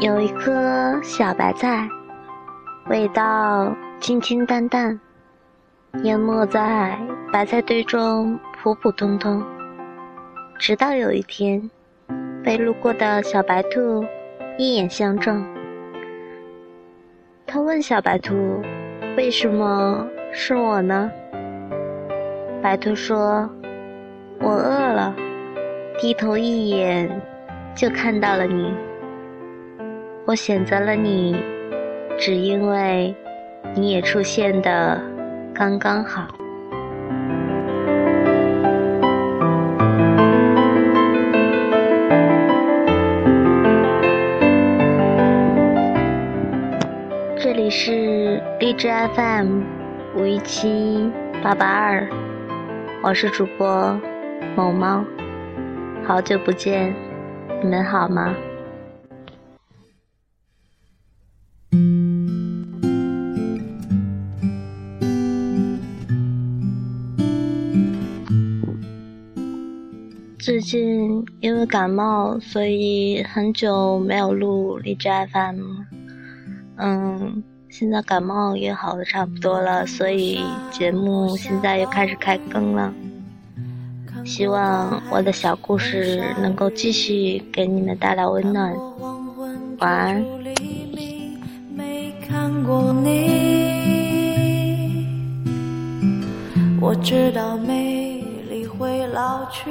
有一颗小白菜，味道清清淡淡，淹没在白菜堆中，普普通通。直到有一天，被路过的小白兔一眼相中，他问小白兔：“为什么是我呢？”白兔说：“我饿了，低头一眼就看到了你。我选择了你，只因为你也出现的刚刚好。”这里是荔枝 FM 五一七八八二。我是主播某猫，好久不见，你们好吗？最近因为感冒，所以很久没有录荔枝 FM。嗯。现在感冒也好的差不多了，所以节目现在又开始开更了。希望我的小故事能够继续给你们带来温暖。晚安。我知道美丽会老去，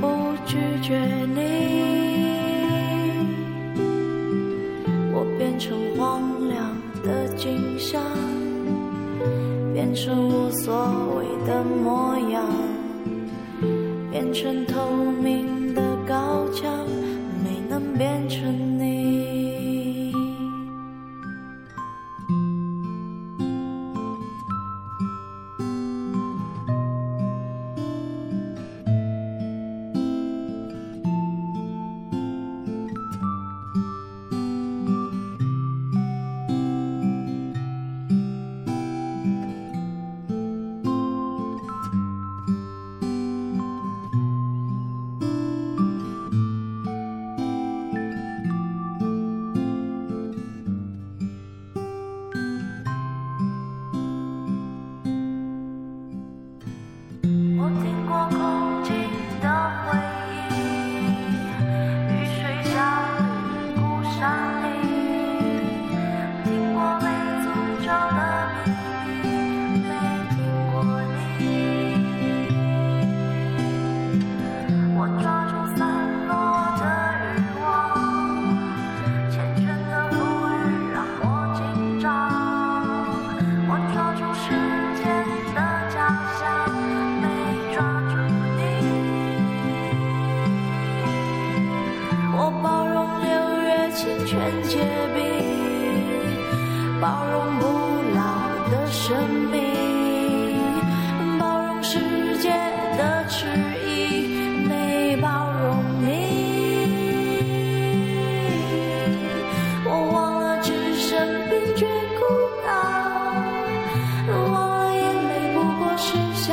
不拒绝你。我变成荒凉的景象，变成无所谓的模样，变成透明生命，包容世界的迟疑，没包容你。我忘了置身冰绝孤岛，忘了眼泪不过是笑